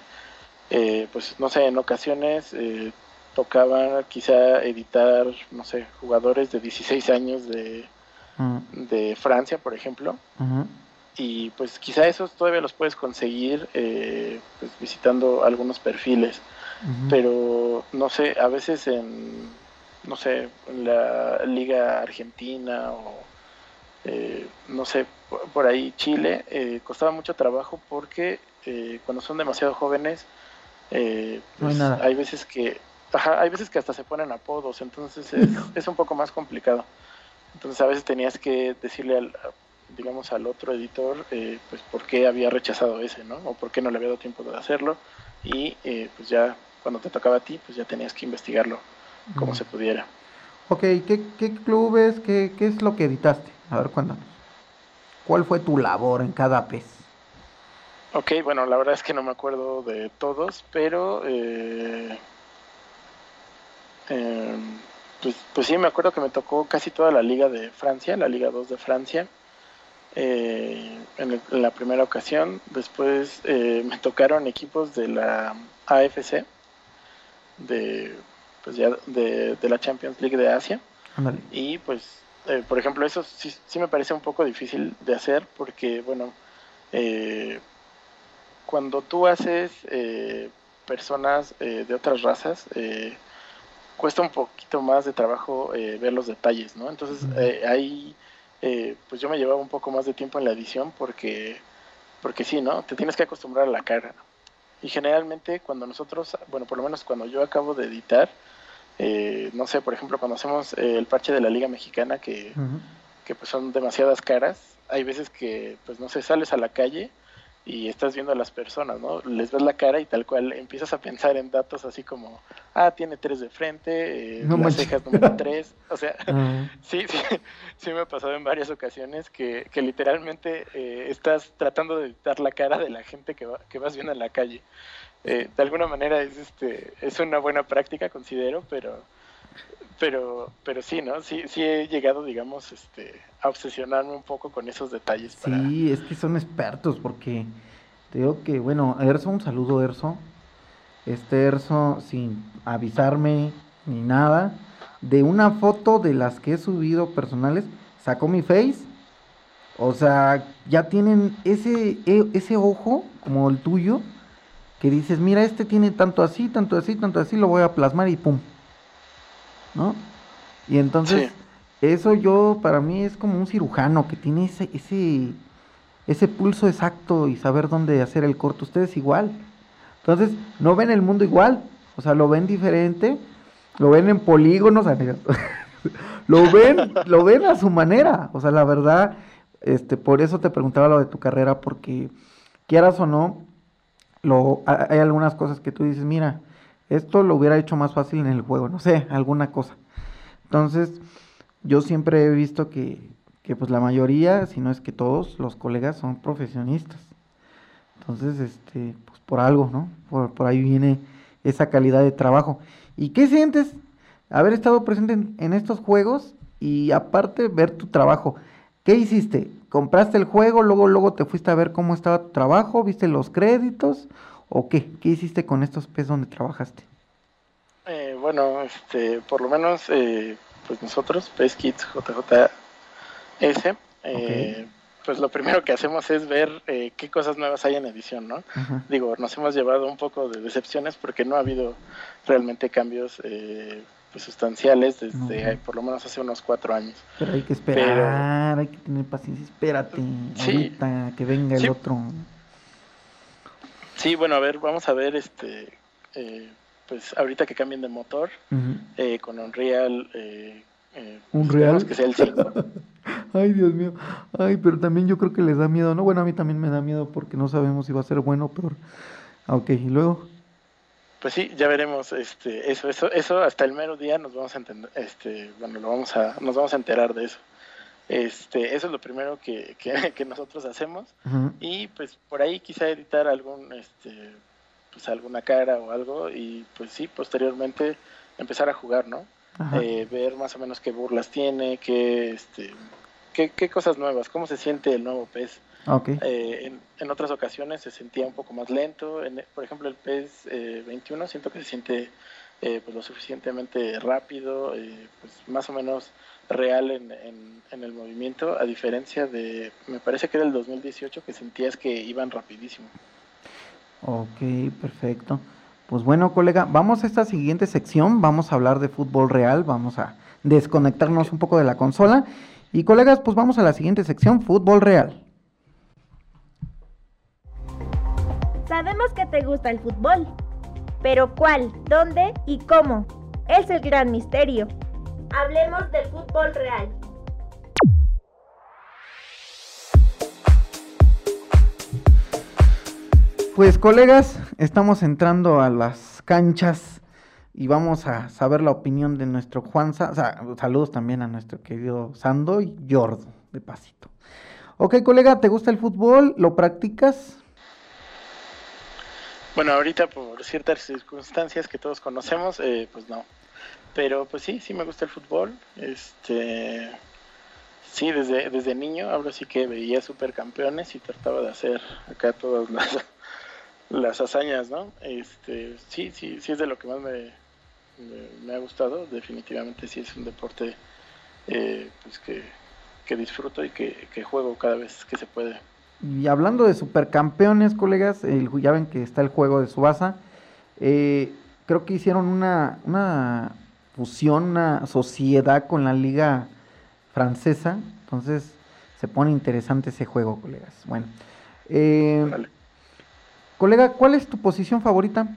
eh, pues no sé, en ocasiones eh, tocaba quizá editar, no sé, jugadores de 16 años de, Mm, de Francia, por ejemplo. Y pues quizá esos todavía los puedes conseguir eh, pues visitando algunos perfiles Pero no sé a veces en no sé en la liga argentina o eh, no sé por, por ahí Chile eh, costaba mucho trabajo porque eh, cuando son demasiado jóvenes eh, No hay pues, nada. hay veces que ajá, hay veces que hasta se ponen apodos entonces es, es un poco más complicado entonces a veces tenías que decirle al, digamos, al otro editor, eh, pues por qué había rechazado ese, ¿no? O por qué no le había dado tiempo de hacerlo. Y eh, pues ya cuando te tocaba a ti, pues ya tenías que investigarlo como se pudiera. Ok, ¿qué, qué clubes, qué, qué es lo que editaste? A ver, cuéntanos. ¿Cuál fue tu labor en cada pez? Ok, bueno, la verdad es que no me acuerdo de todos, pero eh, eh, pues, pues sí, me acuerdo que me tocó casi toda la liga de Francia, la Liga 2 de Francia, eh, en, el- en la primera ocasión. Después eh, me tocaron equipos de la AFC, de, pues ya de, de la Champions League de Asia. Y pues, eh, por ejemplo, eso sí, sí me parece un poco difícil de hacer porque, bueno, eh, cuando tú haces eh, personas eh, de otras razas, eh, cuesta un poquito más de trabajo eh, ver los detalles, ¿no? Entonces eh, ahí, pues yo me llevaba un poco más de tiempo en la edición porque, porque sí, ¿no? Te tienes que acostumbrar a la cara. Y generalmente cuando nosotros, bueno, por lo menos cuando yo acabo de editar, eh, no sé, por ejemplo, cuando hacemos eh, el parche de la Liga Mexicana, que, que pues son demasiadas caras, hay veces que, pues no sé, sales a la calle y estás viendo a las personas, ¿no? Les ves la cara y tal cual empiezas a pensar en datos así como, ah, tiene tres de frente, eh, No las manches. cejas número tres, o sea, Ah, sí, sí, sí me ha pasado en varias ocasiones que, que literalmente eh, estás tratando de editar la cara de la gente que, va- que vas viendo en la calle. Eh, de alguna manera es este es una buena práctica considero pero pero pero sí no sí sí he llegado digamos este a obsesionarme un poco con esos detalles para Sí, es que son expertos porque te digo que, bueno, Erso, un saludo, Erso. Este Erso, sin avisarme ni nada, de una foto de las que he subido personales, sacó mi face. O sea, ya tienen ese, e- ese ojo como el tuyo, que dices, mira, este tiene tanto así, tanto así, tanto así, lo voy a plasmar y pum. ¿No? Y entonces, Sí. eso yo, para mí es como un cirujano que tiene ese, ese, ese pulso exacto y saber dónde hacer el corte. Ustedes igual. Entonces, no ven el mundo igual. O sea, lo ven diferente. Lo ven en polígonos. lo ven, lo ven a su manera. O sea, la verdad, este, por eso te preguntaba lo de tu carrera, porque quieras o no, lo, ha- hay algunas cosas que tú dices, mira, esto lo hubiera hecho más fácil en el juego, no sé, alguna cosa. Entonces, yo siempre he visto que, que pues la mayoría, si no es que todos los colegas son profesionistas. Entonces, este, pues por algo, ¿no? Por, por ahí viene esa calidad de trabajo. ¿Y qué sientes haber estado presente en, en estos juegos y aparte ver tu trabajo? ¿Qué hiciste? ¿Compraste el juego, luego luego te fuiste a ver cómo estaba tu trabajo, viste los créditos o qué? ¿Qué hiciste con estos PES donde trabajaste? Eh, bueno este por lo menos eh, pues nosotros PES Kids JJS eh, pues lo primero que hacemos es ver eh, qué cosas nuevas hay en edición no digo, nos hemos llevado un poco de decepciones porque no ha habido realmente cambios eh, pues, sustanciales desde por lo menos hace unos cuatro años. Pero hay que esperar, hay que tener paciencia, espérate, Sí. ahorita que venga Sí. el otro. Sí, bueno, a ver, vamos a ver, este, eh, pues ahorita que cambien de motor eh, con Unreal, eh, eh, ¿Unreal? esperemos que sea el 5. Ay, Dios mío. Ay, pero también yo creo que les da miedo, ¿no? Bueno, a mí también me da miedo porque no sabemos si va a ser bueno o peor. Ok, y luego. Pues sí, ya veremos este, eso, eso, eso hasta el mero día nos vamos a entender, este, bueno, lo vamos a, nos vamos a enterar de eso. Este, eso es lo primero que, que, nosotros hacemos y pues por ahí quizá editar algún, este, pues alguna cara o algo y pues sí, posteriormente empezar a jugar, ¿no? Eh, ver más o menos qué burlas tiene, qué, este, qué, qué cosas nuevas, cómo se siente el nuevo pez. Eh, en, otras ocasiones se sentía un poco más lento. por ejemplo, el PES 21 siento que se siente eh, pues lo suficientemente rápido, eh, pues más o menos real en, en, el movimiento, a diferencia de, me parece que era el 2018 que sentías que iban rapidísimo. Ok, perfecto. Pues bueno, colega, vamos a esta siguiente sección, vamos a hablar de fútbol real, vamos a desconectarnos un poco de la consola. Y colegas, pues vamos a la siguiente sección, fútbol real. Sabemos que te gusta el fútbol, pero ¿cuál, dónde y cómo? Es el gran misterio. Hablemos del fútbol real. Pues colegas, estamos entrando a las canchas y vamos a saber la opinión de nuestro Juan. saludos también a nuestro querido Sando y Jordo, de pasito. Ok, colega, ¿te gusta el fútbol? ¿Lo practicas? Bueno, ahorita por ciertas circunstancias que todos conocemos, eh, pues no. Pero pues sí, sí me gusta el fútbol. Este, sí, desde, desde niño, ahora sí que veía supercampeones y trataba de hacer acá todas las, las hazañas, ¿no? Este, sí, sí, sí es de lo que más me, me, ha gustado. Definitivamente sí es un deporte eh, pues que, que disfruto y que, juego cada vez que se puede. Y hablando de supercampeones, colegas, el, ya ven que está el juego de Subasa. Eh, creo que hicieron una, una fusión, una sociedad con la liga francesa. Entonces se pone interesante ese juego, colegas. Bueno. Eh, colega, ¿cuál es tu posición favorita?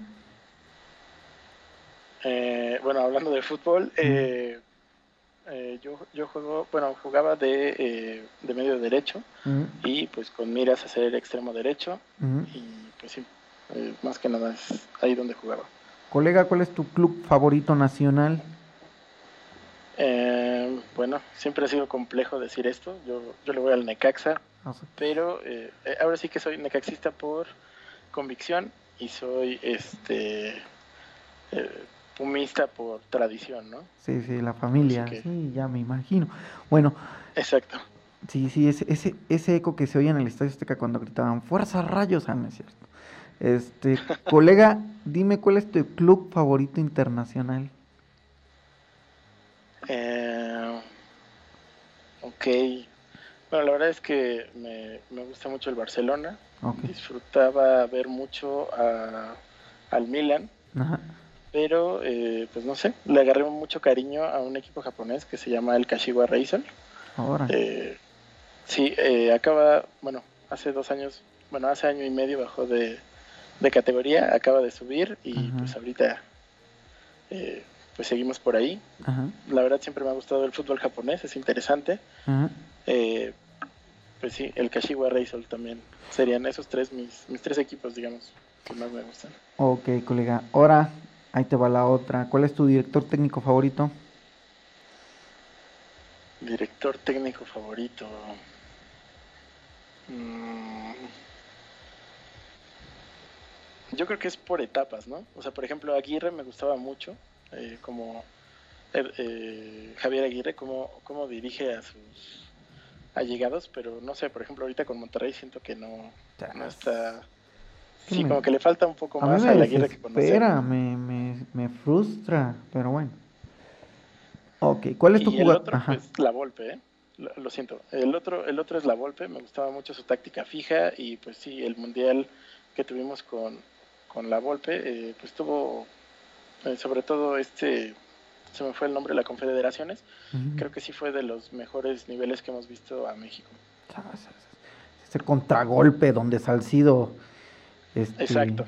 Eh, bueno, hablando de fútbol, eh, eh, yo, yo juego, bueno, jugaba de, eh, de medio derecho y pues con miras a ser el extremo derecho y pues sí, eh, más que nada es ahí donde jugaba. Colega, ¿cuál es tu club favorito nacional? bueno, siempre ha sido complejo decir esto, yo, yo le voy al Necaxa, ah, pero ahora sí que soy necaxista por convicción y soy este pumista por tradición, ¿no? Sí, sí, la familia, sí, ya me imagino. Bueno. Exacto. Sí, sí, ese, ese, ese eco que se oía en el Estadio Azteca cuando gritaban, ¡Fuerza Rayos! Ah, no es cierto. Este, colega, dime cuál es tu club favorito internacional. Eh, ok. Bueno, la verdad es que me, me gusta mucho el Barcelona. Disfrutaba ver mucho a, al Milan. Ajá pero eh, pues no sé, le agarré mucho cariño a un equipo japonés que se llama el Kashiwa Reysol. Ahora. Eh, sí, eh, acaba, bueno, hace dos años, bueno, hace año y medio bajó de, categoría, acaba de subir y pues ahorita pues seguimos por ahí. La verdad siempre me ha gustado el fútbol japonés, es interesante. pues sí, el Kashiwa Reysol también. Serían esos tres mis, mis tres equipos, digamos, que más me gustan. Ok, colega. Ahora, Ahí te va la otra. ¿Cuál es tu director técnico favorito? Director técnico favorito. Mm. Yo creo que es por etapas, ¿no? O sea, por ejemplo, Aguirre me gustaba mucho, eh, como er, eh, Javier Aguirre, cómo, cómo dirige a sus allegados, pero no sé, por ejemplo, ahorita con Monterrey siento que no, no está Sí, como que le falta un poco más a, la guerra que Espera, me, me, me frustra, pero bueno. Ok, ¿cuál es tu jugador? El otro, pues, la Volpe, ¿eh? Lo, siento. El otro, el otro es la Volpe, me gustaba mucho su táctica fija y pues sí, el mundial que tuvimos con, con la Volpe, eh, pues tuvo eh, sobre todo este, se me fue el nombre, la Confederaciones, creo que sí fue de los mejores niveles que hemos visto a México. Ese contragolpe donde Salcido este, Exacto.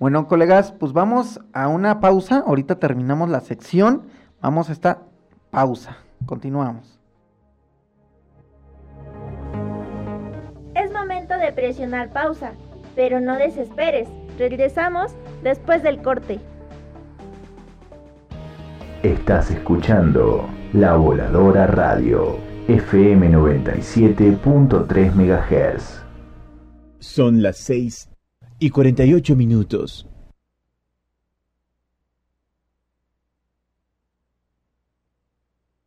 Bueno, colegas, pues vamos a una pausa. Ahorita terminamos la sección. Vamos a esta pausa. Continuamos. Es momento de presionar pausa. Pero no desesperes, regresamos después del corte. Estás escuchando La Voladora Radio, FM 97.3 MHz. Son las 6 y 48 minutos.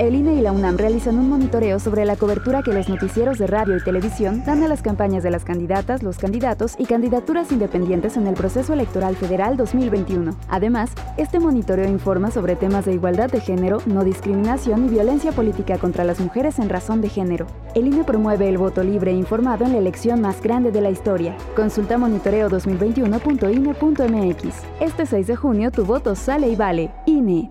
El INE y la UNAM realizan un monitoreo sobre la cobertura que los noticieros de radio y televisión dan a las campañas de las candidatas, los candidatos y candidaturas independientes en el proceso electoral federal 2021. Además, este monitoreo informa sobre temas de igualdad de género, no discriminación y violencia política contra las mujeres en razón de género. El INE promueve el voto libre e informado en la elección más grande de la historia. Consulta monitoreo2021.ine.mx. Este 6 de junio tu voto sale y vale. INE.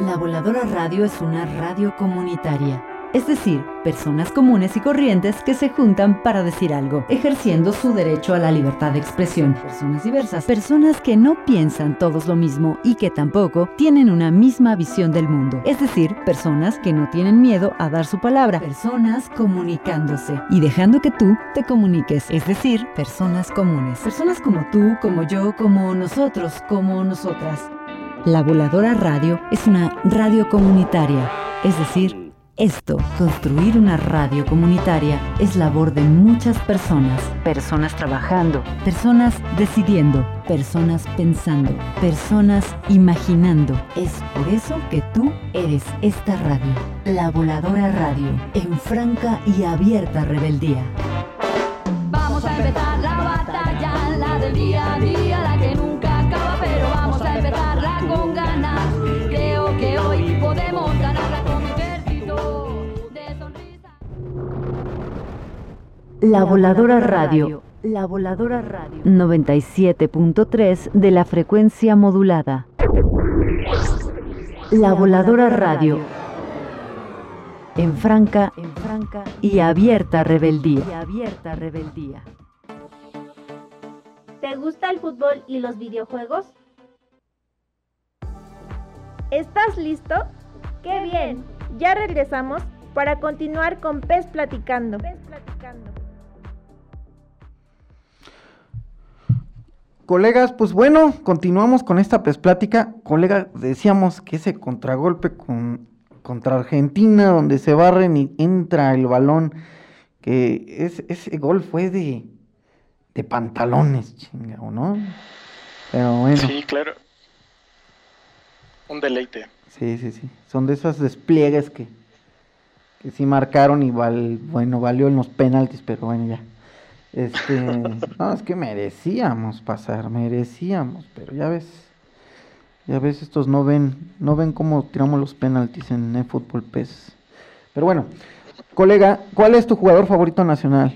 La Voladora Radio es una radio comunitaria, es decir, personas comunes y corrientes que se juntan para decir algo, ejerciendo su derecho a la libertad de expresión. Personas diversas, personas que no piensan todos lo mismo y que tampoco tienen una misma visión del mundo, es decir, personas que no tienen miedo a dar su palabra, personas comunicándose y dejando que tú te comuniques, es decir, personas comunes, personas como tú, como yo, como nosotros, como nosotras. La Voladora Radio es una radio comunitaria, es decir, esto, construir una radio comunitaria, es labor de muchas personas. Personas trabajando, personas decidiendo, personas pensando, personas imaginando. Es por eso que tú eres esta radio, la Voladora Radio, en franca y abierta rebeldía. Vamos a empezar la batalla, la del día a día, la que La Voladora Radio. La Voladora Radio. 97.3 de la frecuencia modulada. La Voladora Radio. En franca, en franca y abierta rebeldía. Y abierta rebeldía. ¿Te gusta el fútbol y los videojuegos? ¿Estás listo? ¡Qué bien! Ya regresamos para continuar con Pez Platicando. Colegas, pues bueno, continuamos con esta pez plática. Colega, decíamos que ese contragolpe con, contra Argentina, donde se barren y entra el balón, que es, ese gol fue de, de pantalones, chingado, ¿no? Pero bueno. Sí, claro. Un deleite. Sí, sí, sí. Son de esos despliegues que, que sí marcaron y val, bueno, valió en los penaltis, pero bueno, ya. Este, no, es que merecíamos pasar, merecíamos, pero ya ves, ya ves, estos no ven, no ven cómo tiramos los penaltis en el fútbol PES. Pero bueno, colega, ¿cuál es tu jugador favorito nacional?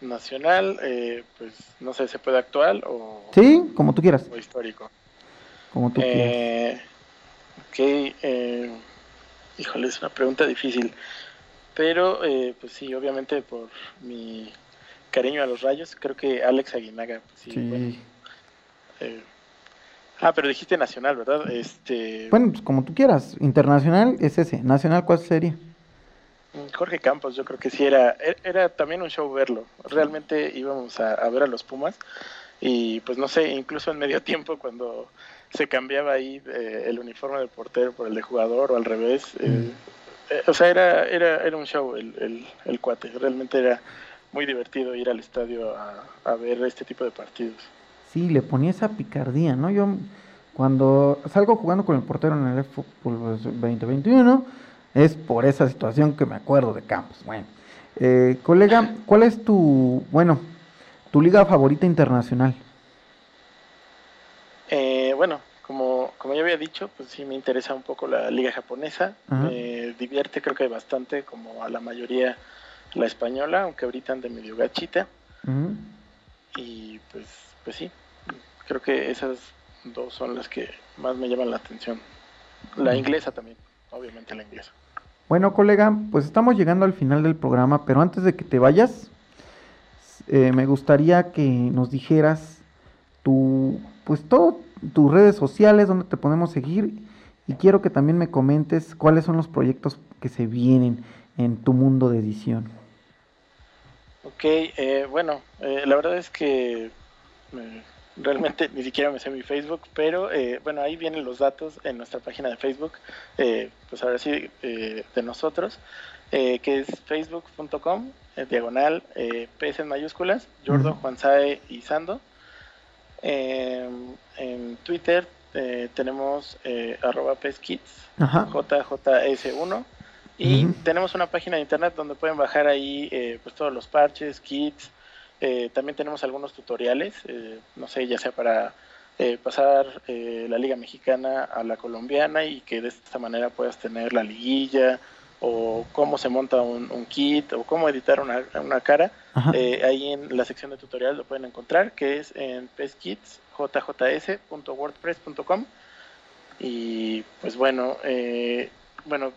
Nacional, eh, pues no sé, ¿se puede actual o, Sí, como tú quieras, o histórico? como tú quieras. Eh, ok, eh, híjole, es una pregunta difícil. Pero, eh, pues sí, obviamente por mi cariño a los rayos, creo que Alex Aguinaga, pues sí. Sí. Bueno, eh, ah, pero dijiste nacional, ¿verdad? Este, Bueno, pues como tú quieras. Internacional es ese. Nacional, ¿cuál sería? Jorge Campos, yo creo que sí era, e- era también un show verlo. Realmente íbamos a, a ver a los Pumas y pues no sé, incluso en medio tiempo cuando se cambiaba ahí eh, el uniforme del portero por el de jugador o al revés, eh, eh, o sea, era, era, era un show el, el, el cuate. Realmente era muy divertido ir al estadio a, a ver este tipo de partidos. Sí, le ponía esa picardía, ¿no? Yo cuando salgo jugando con el portero en el fútbol 2021 es por esa situación que me acuerdo de Campos. Bueno, eh, colega, ¿cuál es tu, bueno, tu liga favorita internacional? Eh, bueno, como, ya había dicho, pues sí me interesa un poco la liga japonesa. Me divierte creo que bastante, como a la mayoría la española, aunque ahorita ande medio gachita. Y pues, pues sí, creo que esas dos son las que más me llaman la atención. La inglesa también, obviamente la inglesa. Bueno, colega, pues estamos llegando al final del programa, pero antes de que te vayas, eh, me gustaría que nos dijeras tu, pues todo, tus redes sociales, donde te podemos seguir, y quiero que también me comentes cuáles son los proyectos que se vienen en tu mundo de edición. Ok, eh, bueno, eh, la verdad es que eh, realmente ni siquiera me sé mi Facebook, pero eh, bueno, ahí vienen los datos en nuestra página de Facebook, eh, pues ahora sí, eh, de nosotros, que es facebook.com, diagonal, PS en mayúsculas, Jordo. Juan Sae y Sando. Eh, en Twitter eh, tenemos eh, arroba PESKids, Ajá. JJS1. Y tenemos una página de internet donde pueden bajar ahí eh, pues todos los parches, kits. eh, también tenemos algunos tutoriales, eh, no sé, ya sea para eh, pasar eh, la liga mexicana a la colombiana y que de esta manera puedas tener la liguilla o cómo se monta un, un kit o cómo editar una, una cara. Eh, ahí en la sección de tutorial lo pueden encontrar, que es en peskitsjjs.wordpress.com. Y pues bueno, eh, bueno,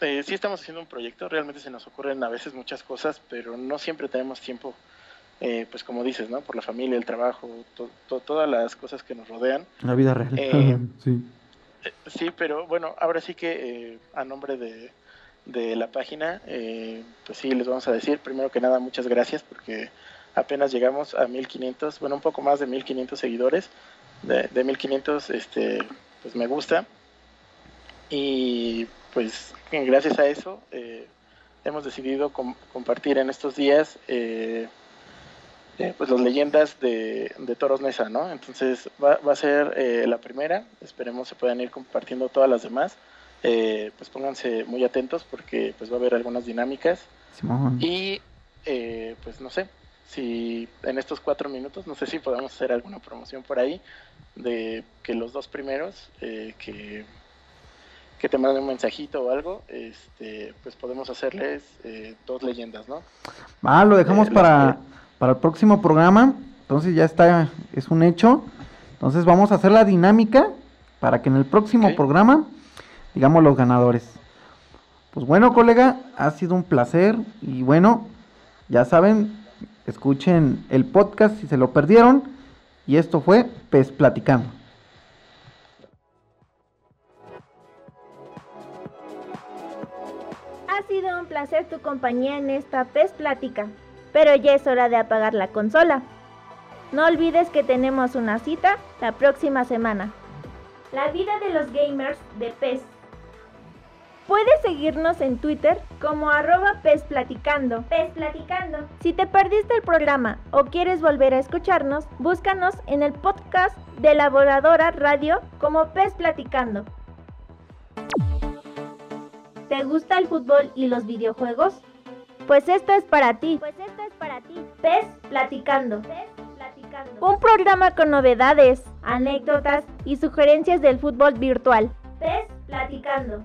eh, sí estamos haciendo un proyecto, realmente se nos ocurren a veces muchas cosas, pero no siempre tenemos tiempo, eh, pues como dices, ¿no? Por la familia, el trabajo, to- to- todas las cosas que nos rodean. La vida real. Eh, sí. Eh, Sí, pero bueno, ahora sí que eh, a nombre de, de la página, eh, pues sí, les vamos a decir, primero que nada, muchas gracias porque apenas llegamos a 1500, bueno, un poco más de 1500 seguidores, de, de 1500, este, pues me gusta. Y pues gracias a eso eh, hemos decidido com- compartir en estos días eh, pues las leyendas de, de Toros Nesa, ¿no? Entonces va, va a ser la primera, esperemos se puedan ir compartiendo todas las demás. Eh, pues pónganse muy atentos porque pues va a haber algunas dinámicas Simón. y eh, pues no sé si en estos cuatro minutos no sé si podemos hacer alguna promoción por ahí de que los dos primeros eh, que que te manden un mensajito o algo este pues podemos hacerles eh, dos leyendas no Ah, lo dejamos Eh, para, para el próximo programa. Entonces ya está, es un hecho. Entonces vamos a hacer la dinámica para que en el próximo programa digamos los ganadores. Pues bueno, colega, ha sido un placer. Y bueno, ya saben, escuchen el podcast si se lo perdieron. Y esto fue Pez Platicando. Ha sido un placer tu compañía en esta PES Plática, pero ya es hora de apagar la consola. No olvides que tenemos una cita la próxima semana. La vida de los gamers de PES. Puedes seguirnos en Twitter como arroba PES Platicando. PES Platicando. Si te perdiste el programa o quieres volver a escucharnos, búscanos en el podcast de la Voladora Radio como PES Platicando. ¿Te gusta el fútbol y los videojuegos? Pues esto es para ti. Pues esto es para ti. PES Platicando. Un programa con novedades, anécdotas y sugerencias del fútbol virtual. PES Platicando.